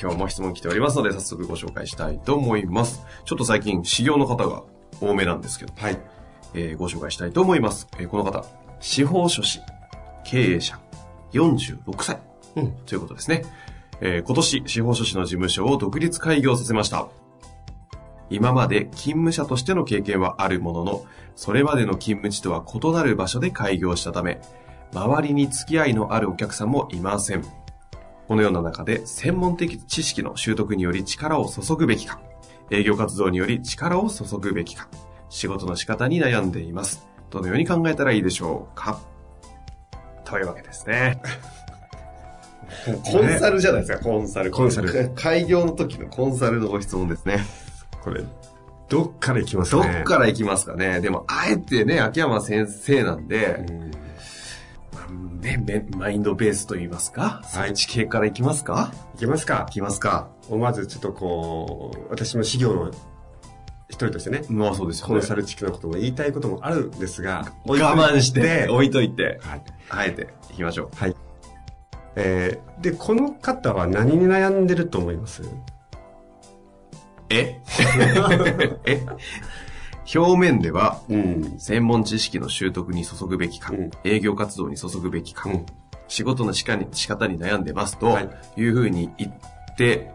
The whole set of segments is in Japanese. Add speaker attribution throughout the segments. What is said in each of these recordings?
Speaker 1: 今日も質問来ておりますので、早速ご紹介したいと思います。ちょっと最近、修行の方が多めなんですけど、
Speaker 2: はい。
Speaker 1: えーご紹介したいと思います。えーこの方、司法書士、経営者、46歳、
Speaker 2: うん
Speaker 1: ということですね。えー今年、司法書士の事務所を独立開業させました。今まで勤務者としての経験はあるものの、それまでの勤務地とは異なる場所で開業したため、周りに付き合いのあるお客さんもいません。このような中で、専門的知識の習得により力を注ぐべきか、営業活動により力を注ぐべきか、仕事の仕方に悩んでいます。どのように考えたらいいでしょうかというわけですね。コンサルじゃないですか、コンサル。
Speaker 2: コンサル。
Speaker 1: 開業の時のコンサルのご質問ですね。
Speaker 2: これ、どっから行きます
Speaker 1: ど
Speaker 2: かね
Speaker 1: っから行きますかね。でも、あえてね、秋山先生なんで、
Speaker 2: うん
Speaker 1: ね、めマインドベースと言いますか、
Speaker 2: はい。
Speaker 1: そっち系から行きますか？
Speaker 2: 行きますか。
Speaker 1: 行きますか。
Speaker 2: まずちょっとこう、私も事業の一人としてね、
Speaker 1: まあそうですよね。
Speaker 2: コンサルチックなことも言いたいこともあるんですが、
Speaker 1: 我慢して、置いといて、
Speaker 2: はい。
Speaker 1: あえて行きましょう。
Speaker 2: はい。えー、で、この方は何に悩んでると思います？
Speaker 1: え？え？表面では、
Speaker 2: うん。
Speaker 1: 専門知識の習得に注ぐべきか、
Speaker 2: うん
Speaker 1: 営業活動に注ぐべきか、
Speaker 2: うん
Speaker 1: 仕事の仕方に仕方に悩んでますと、
Speaker 2: はい
Speaker 1: い、うふうに言って、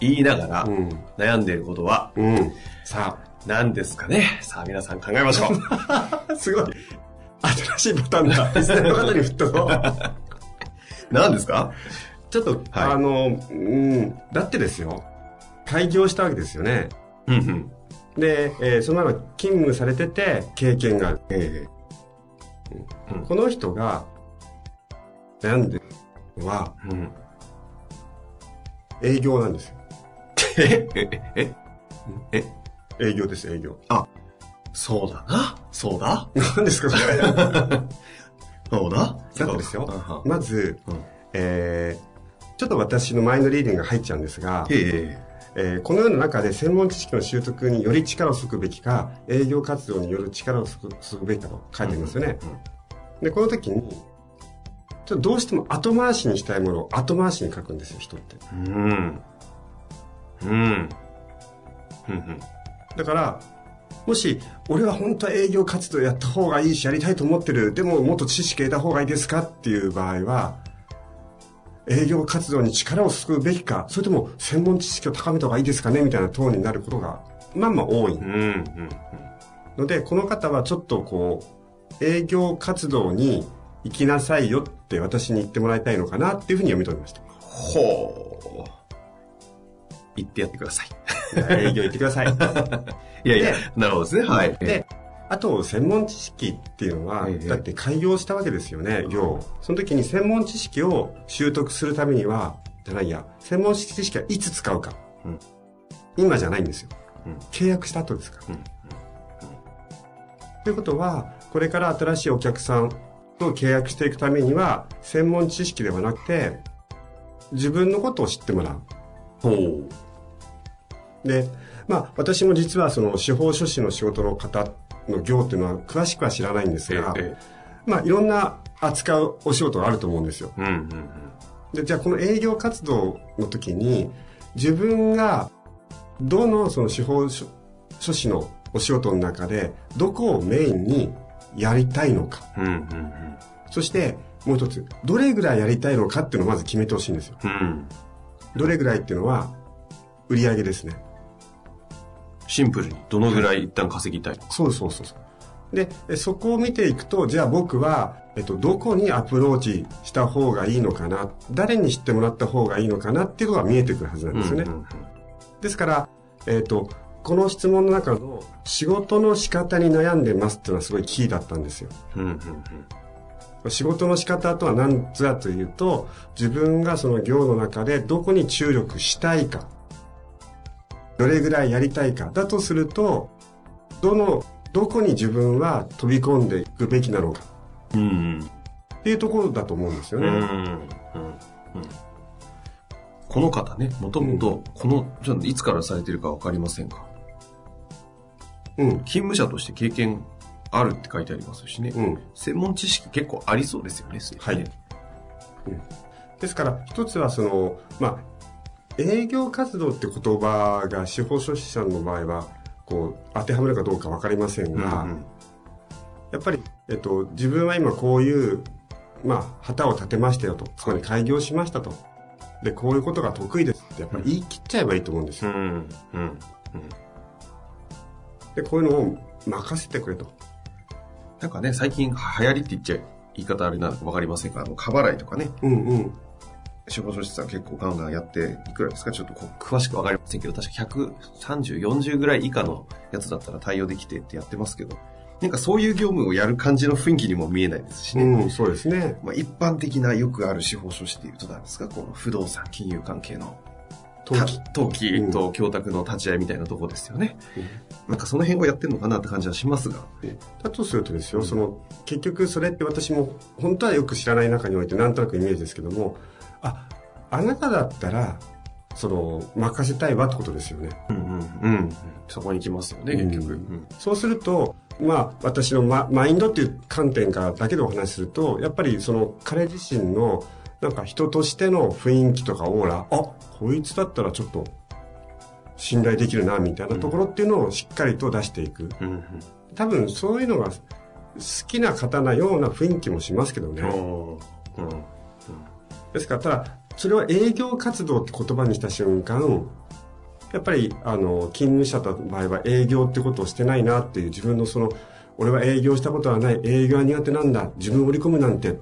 Speaker 1: 言いながら
Speaker 2: うん。
Speaker 1: 悩んでいることは
Speaker 2: うん。さ
Speaker 1: 何ですかねさあ皆さん考えましょう。
Speaker 2: あ、すごい。新しいパターンだ。リスナーの方に振ったぞ。
Speaker 1: 何ですか？
Speaker 2: ちょっと、
Speaker 1: はい
Speaker 2: あの、うん、だってですよ。開業したわけですよね。
Speaker 1: うんうん。
Speaker 2: で、えーそのまま勤務されてて、経験がある。えー
Speaker 1: うん
Speaker 2: この人が悩んでるのは、
Speaker 1: うん、
Speaker 2: 営業なんですよ。
Speaker 1: ええええ
Speaker 2: 営業です、営業。
Speaker 1: そうだな。そうだ
Speaker 2: 何ですか、それ。
Speaker 1: そうだ
Speaker 2: だってですよまず、
Speaker 1: うん
Speaker 2: えーちょっと私のマインドリーディングが入っちゃうんですが、
Speaker 1: え
Speaker 2: えーこのような中で専門知識の習得により力を注ぐべきか、営業活動による力を注ぐべきかと書いてありますよね。で、この時に、ちょっとどうしても後回しにしたいものを後回しに書くんですよ、人って。
Speaker 1: えうん。うん。うんうん。
Speaker 2: だから、もし、俺は本当は営業活動やった方がいいし、やりたいと思ってる。でも、もっと知識得た方がいいですか？っていう場合は、営業活動に力を注ぐべきか、それとも専門知識を高めた方がいいですかねみたいなトーンになることが、まあまあ多い
Speaker 1: うんうん
Speaker 2: ので、この方はちょっとこう、営業活動に行きなさいよって私に言ってもらいたいのかなっていうふうに読み取りました。
Speaker 1: ほう。言ってやってください。
Speaker 2: 営業行ってください。
Speaker 1: いやいや
Speaker 2: で、
Speaker 1: なるほどですね。はい。
Speaker 2: で、あと、専門知識っていうのは、
Speaker 1: ええ
Speaker 2: だって開業したわけですよね、業。その時に専門知識を習得するためには、じゃないや、専門知識はいつ使うか。
Speaker 1: うん
Speaker 2: 今じゃないんですよ。
Speaker 1: うん
Speaker 2: 契約した後ですから。
Speaker 1: うん
Speaker 2: ということは、これから新しいお客さんと契約していくためには、専門知識ではなくて、自分のことを知ってもらう。
Speaker 1: ほう。
Speaker 2: で、まあ、私も実はその司法書士の仕事の方の業っていうのは詳しくは知らないんですが、
Speaker 1: え
Speaker 2: まあ、いろんな扱うお仕事があると思うんですよ。
Speaker 1: えうんうん
Speaker 2: で、じゃあこの営業活動の時に、自分がどのその司法書書士のお仕事の中で、どこをメインにやりたいのか。
Speaker 1: うん。うんうん
Speaker 2: そして、もう一つ、どれぐらいやりたいのかっていうのをまず決めてほしいんですよ。
Speaker 1: うん。うん。
Speaker 2: どれぐらいっていうのは、売り上げですね。
Speaker 1: シンプルにどのぐらい一旦稼ぎたいのか。
Speaker 2: そうそうそうそう。で、そこを見ていくと、じゃあ僕は、えっと、どこにアプローチした方がいいのかな、誰に知ってもらった方がいいのかなっていうのが見えてくるはずなんですよね。
Speaker 1: うんうん
Speaker 2: ですから、えっと、この質問の中の仕事の仕方に悩んでますっていうのはすごいキーだったんですよ。
Speaker 1: うんうんうん
Speaker 2: 仕事の仕方とは何ぞやというと、自分がその業の中でどこに注力したいか、どれぐらいやりたいか、だとすると、どの、どこに自分は飛び込んでいくべきなのか
Speaker 1: うんうん
Speaker 2: っていうところだと思うんですよ
Speaker 1: うんうん
Speaker 2: ね。
Speaker 1: うんこの方ね、もともと、この、じゃあいつからされてるかわかりませんか？
Speaker 2: うん。
Speaker 1: 勤務者として経験あるって書いてありますしね。
Speaker 2: うん。
Speaker 1: 専門知識結構ありそうですよね、
Speaker 2: はい
Speaker 1: ね
Speaker 2: ですから、一つはその、まあ、営業活動って言葉が司法書士さんの場合は、こう、当てはめるかどうかわかりませんが、
Speaker 1: うんうん
Speaker 2: やっぱり、えっと、自分は今こういう、まあ、旗を立てましたよと。つまり開業しましたと。で、こういうことが得意ですって、やっぱり言い切っちゃえばいいと思うんですよ。
Speaker 1: うんうん
Speaker 2: で、こういうのを任せてくれと。
Speaker 1: なんかね、最近流行りって言っちゃ言い方あれなのかわかりませんが、あの、過払いとかね、
Speaker 2: うんうん。
Speaker 1: 司法書士さん結構ガンガンやって、いくらですか？ちょっと詳しくわかりませんけど、確か130、40ぐらい以下のやつだったら対応できてってやってますけど、なんかそういう業務をやる感じの雰囲気にも見えないですしね。
Speaker 2: うん、そうですね。
Speaker 1: まあ、一般的なよくある司法書士っていうと何ですか？この不動産、金融関係の
Speaker 2: 登記。
Speaker 1: と供託の立ち会いみたいなとこですよね。なんかその辺をやってるのかなって感じはしますが。
Speaker 2: だとするとですよ、その、結局それって私も、本当はよく知らない中において、なんとなくイメージですけども、あ、あなただったら、その、任せたいわってことですよね。
Speaker 1: うんうんうん。そこに来ますよね、結局。うん
Speaker 2: そうすると、まあ、私のママインドっていう観点からだけでお話しすると、やっぱりその彼自身の、なんか人としての雰囲気とかオーラ、あ、こいつだったらちょっと、信頼できるな、みたいなところっていうのをしっかりと出していく。
Speaker 1: うんうん
Speaker 2: 多分そういうのが好きな方なような雰囲気もしますけどね。
Speaker 1: うん
Speaker 2: ですから、ただ、それを営業活動って言葉にした瞬間、やっぱり、あの、勤務者の場合は営業ってことをしてないなっていう自分のその、俺は営業したことはない、営業は苦手なんだ、自分を売り込むなんてっ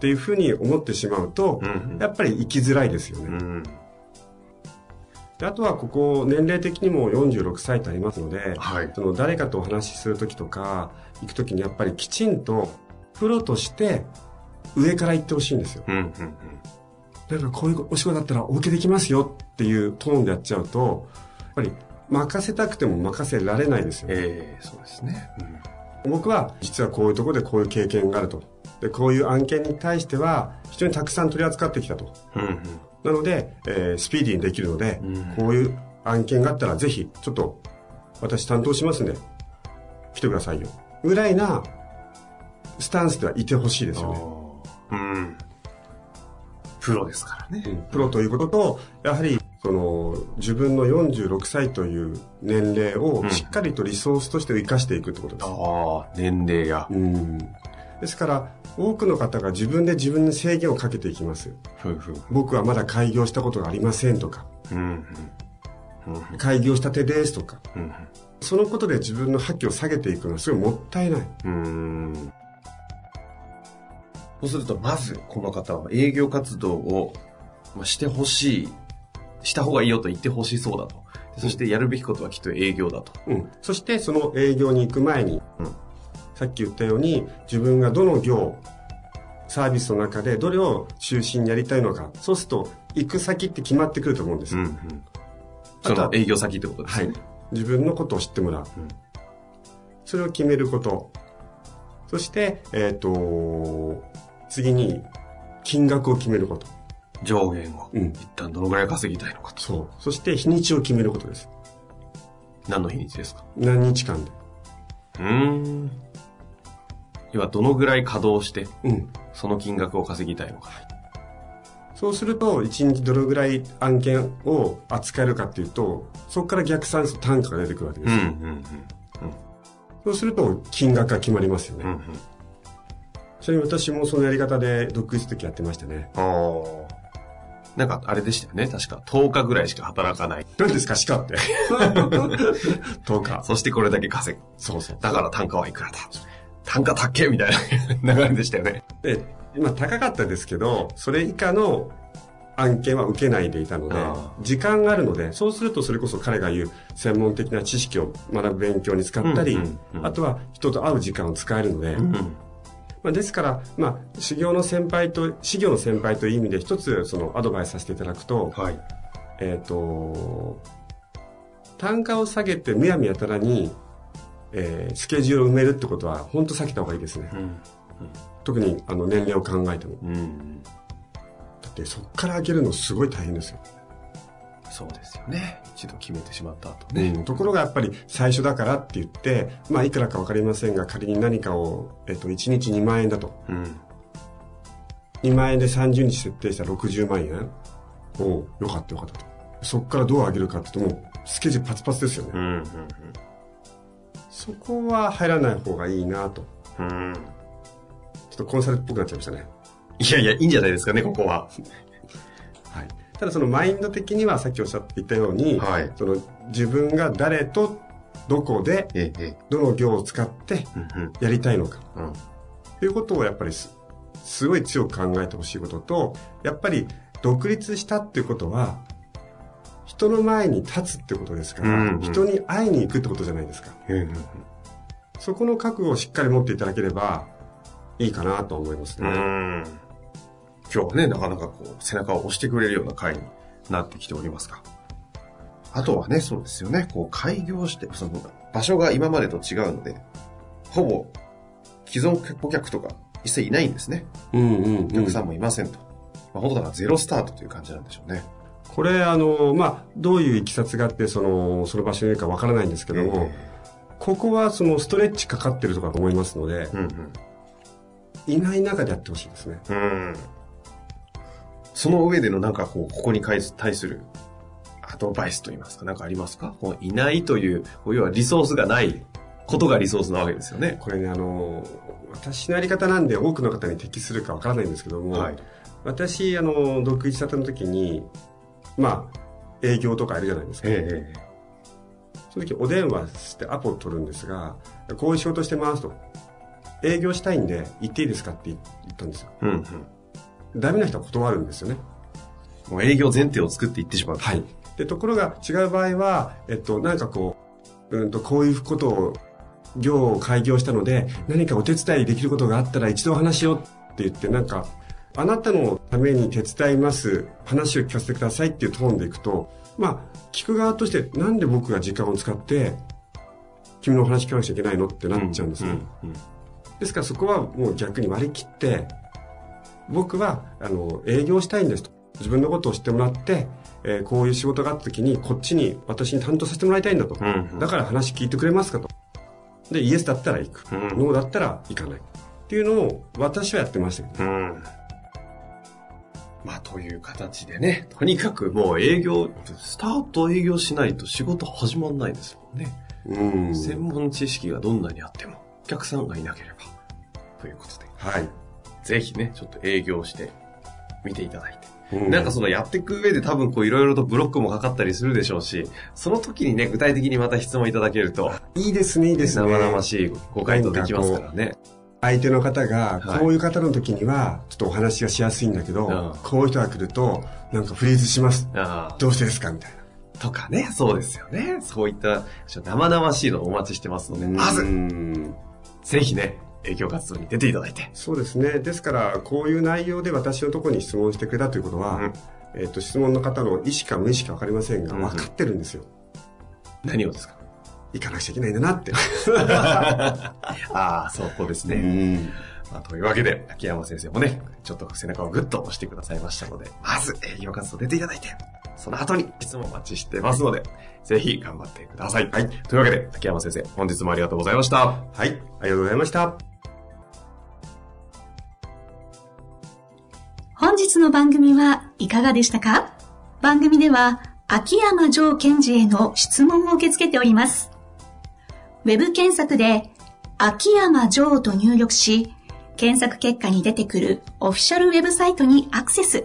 Speaker 2: ていうふうに思ってしまうと、
Speaker 1: うんうん
Speaker 2: やっぱり生きづらいですよね。
Speaker 1: うん
Speaker 2: であとはここ、年齢的にも46歳とありますので、
Speaker 1: はい。
Speaker 2: その誰かとお話しするときとか、行くときにやっぱりきちんと、プロとして上から言ってほしいんですよ。
Speaker 1: うんうんうん
Speaker 2: なんかこういうお仕事だったらお受けできますよっていうトーンでやっちゃうと、やっぱり任せたくても任せられないですよ。
Speaker 1: ええそうですね。
Speaker 2: 僕は実はこういうところでこういう経験があると。で、こういう案件に対しては非常にたくさん取り扱ってきたと。
Speaker 1: うんうん
Speaker 2: なので、えースピーディーにできるので、
Speaker 1: うん
Speaker 2: こういう案件があったらぜひ、ちょっと私担当しますんで、来てくださいよ。ぐらいなスタンスではいてほしいですよね。
Speaker 1: うん。プロですからね。
Speaker 2: プロということと、やはり、その、自分の46歳という年齢をしっかりとリソースとして生かしていくってことです。
Speaker 1: ああ、年齢や。
Speaker 2: うん。ですから、多くの方が自分で自分に制限をかけていきます。
Speaker 1: ふうふう。
Speaker 2: 僕はまだ開業したことがありませんとか、
Speaker 1: うんうん。うん
Speaker 2: 開業したてですとか、
Speaker 1: うん
Speaker 2: そのことで自分の覇気を下げていくのはすごいもったいない。
Speaker 1: うん。うん。そうすると、まず、この方は営業活動をまあしてほしい、した方がいいよと言ってほしそうだと。でそしてやるべきことはきっと営業だと。
Speaker 2: うん。そしてその営業に行く前に、
Speaker 1: うん
Speaker 2: さっき言ったように自分がどの業、サービスの中でどれを中心にやりたいのか、そうすると行く先って決まってくると思うんです。
Speaker 1: うんうん。その営業先ってことですね。
Speaker 2: はい。自分のことを知ってもらう。それを決めること。そして、えっ、と、次に金額を決めること。
Speaker 1: 上限を。
Speaker 2: うん
Speaker 1: 一旦どのぐらい稼ぎたいのかと。
Speaker 2: そう。そして日にちを決めることです。
Speaker 1: 何の日にちですか？
Speaker 2: 何日間で。
Speaker 1: うーん。要はどのぐらい稼働して、
Speaker 2: うん。
Speaker 1: その金額を稼ぎたいのか。
Speaker 2: そうすると、一日どれぐらい案件を扱えるかっていうと、そこから逆算すると単価が出てくるわけです。
Speaker 1: うんうん
Speaker 2: そうすると、金額が決まりますよね。
Speaker 1: うん。うんうん。
Speaker 2: それに私もそのやり方で独立的やってましたね。
Speaker 1: ああ。なんかあれでしたよね。確か10日ぐらいしか働かない。
Speaker 2: 何ですか、鹿って。10日。
Speaker 1: そしてこれだけ稼ぐ。
Speaker 2: そうそう。
Speaker 1: だから単価はいくらだ。単価高けみたいな 流れでしたよね。
Speaker 2: で、まあ高かったですけど、それ以下の案件は受けないでいたので
Speaker 1: あ、
Speaker 2: 時間があるので、そうするとそれこそ彼が言う専門的な知識を学ぶ勉強に使ったり、
Speaker 1: うんうんうん
Speaker 2: あとは人と会う時間を使えるので、
Speaker 1: うん。
Speaker 2: まあ、ですから、まあ、修行の先輩と、修行の先輩という意味で一つそのアドバイスさせていただくと、
Speaker 1: はい。
Speaker 2: えっ、と、単価を下げてむやみやたらに、えースケジュールを埋めるってことは本当避けた方がいいですね。
Speaker 1: うん。
Speaker 2: 特にあの年齢を考えても。
Speaker 1: うん。
Speaker 2: だってそこから開けるのすごい大変ですよ。
Speaker 1: そうですよね。一度決めてしまった後
Speaker 2: ね
Speaker 1: ね。
Speaker 2: ところがやっぱり最初だからって言って、まあいくらかわかりませんが仮に何かを、えっ、と1日2万円だと。
Speaker 1: うん。
Speaker 2: 2万円で30日設定したら60万円。おうよかったよかったと。そこからどう上げるかって言うともうスケジュールパツパツですよね。
Speaker 1: うん。
Speaker 2: そこは入らない方がいいなと。
Speaker 1: うん。うん。
Speaker 2: ちょっとコンサルっぽくなっちゃいましたね。
Speaker 1: いやいや、いいんじゃないですかね、ここは。
Speaker 2: はい。ただそのマインド的にはさっきおっしゃっていたように、
Speaker 1: はい
Speaker 2: その自分が誰とどこで。どの行を使って
Speaker 1: うん
Speaker 2: やりたいのか。
Speaker 1: うん。うん。
Speaker 2: ということをやっぱりすすごい強く考えてほしいことと、やっぱり独立したっていうことは、人の前に立つってことですから、
Speaker 1: うんうん
Speaker 2: 人に会いに行くってことじゃないですか。
Speaker 1: うん。
Speaker 2: そこの覚悟をしっかり持っていただければいいかなと思いますね。
Speaker 1: うん。今日はね、なかなかこう、背中を押してくれるような回になってきておりますが。あとはね、そうですよね、こう、開業して、その、場所が今までと違うので、ほぼ、既存顧客とか一切いないんですね。
Speaker 2: うんうん、
Speaker 1: お客さんもいませんと。まあ、本当だからゼロスタートという感じなんでしょうね。
Speaker 2: これ、あの、まあ、どういういきさつがあって、その、その場所にいるかわからないんですけども、
Speaker 1: え
Speaker 2: ここはそのストレッチかかってるとかと思いますので
Speaker 1: え、うん
Speaker 2: いない中でやってほしいですね。
Speaker 1: うん。うん。その上でのなんかこう、ここに対するアドバイスといいますか、なんかありますか？こういないという、要はリソースがないことがリソースなわけですよね。
Speaker 2: これね、あの、私のやり方なんで多くの方に適するかわからないんですけども、
Speaker 1: はい。
Speaker 2: 私、あの、独立したての時に、まあ、営業とかやるじゃないですか。
Speaker 1: ええ
Speaker 2: その時お電話してアポを取るんですが、こういう仕事してますと。営業したいんで行っていいですかって言ったんですよ。
Speaker 1: うん
Speaker 2: ダメな人は断るんですよね。
Speaker 1: うん。もう営業前提を作っていってしまう。
Speaker 2: はい。で、ところが違う場合は、えっと、なんかこう、うんと、こういうことを、業を開業したので、何かお手伝いできることがあったら一度お話しようって言って、なんか、あなたのために手伝います、話を聞かせてくださいっていうトーンでいくと、まあ、聞く側として、なんで僕が時間を使って、君のお話聞かなくちゃいけないのってなっちゃうんですね。
Speaker 1: うん
Speaker 2: ですからそこはもう逆に割り切って、僕は、あの、営業したいんですと。自分のことを知ってもらって、えーこういう仕事があった時に、こっちに、私に担当させてもらいたいんだと。
Speaker 1: うんうん
Speaker 2: だから話聞いてくれますかと。で、イエスだったら行く。
Speaker 1: うん
Speaker 2: ノーだったら行かない。っていうのを私はやってましたけど、
Speaker 1: うん。まあ、という形でね、とにかくもう営業、スタート営業しないと仕事始まんないですもんね。
Speaker 2: うん。
Speaker 1: 専門知識がどんなにあっても、お客さんがいなければ。ということで、
Speaker 2: はい。
Speaker 1: ぜひね、ちょっと営業してみていただいて。
Speaker 2: う
Speaker 1: なんかそのやっていく上で多分こういろいろとブロックもかかったりするでしょうし、その時にね、具体的にまた質問いただけると、
Speaker 2: いいですね、いいですね。
Speaker 1: 生々しいご回答できますからね。
Speaker 2: 相手の方が、
Speaker 1: はい
Speaker 2: こういう方の時には、ちょっとお話がしやすいんだけど、
Speaker 1: うん
Speaker 2: こういう人が来ると、なんかフリーズします。どうしてですか？みたいな。
Speaker 1: とかね、そうですよね。そういった生々しいのをお待ちしてますので、ま
Speaker 2: う
Speaker 1: ず、
Speaker 2: ん
Speaker 1: ぜひね、営業活動に出ていただいて。
Speaker 2: そうですね。ですから、こういう内容で私のところに質問してくれたということは、
Speaker 1: うん
Speaker 2: えっ、と、質問の方の意思か無意識か分かりませんが、
Speaker 1: うん
Speaker 2: 分かってるんですよ。
Speaker 1: 何をですか？
Speaker 2: 行かなくちゃいけないんだなって。
Speaker 1: ああ、そうこうですね。
Speaker 2: ん。
Speaker 1: まあ、というわけで、秋山先生もね、ちょっと背中をグッと押してくださいましたので、まず営業活動出ていただいて、その後に質問お待ちしてますので、ぜひ頑張ってください。はい。というわけで、秋山先生、本日もありがとうございました。
Speaker 2: はい。ありがとうございました。
Speaker 3: 本日の番組はいかがでしたか？番組では秋山城賢治への質問を受け付けております。ウェブ検索で秋山城と入力し、検索結果に出てくるオフィシャルウェブサイトにアクセス。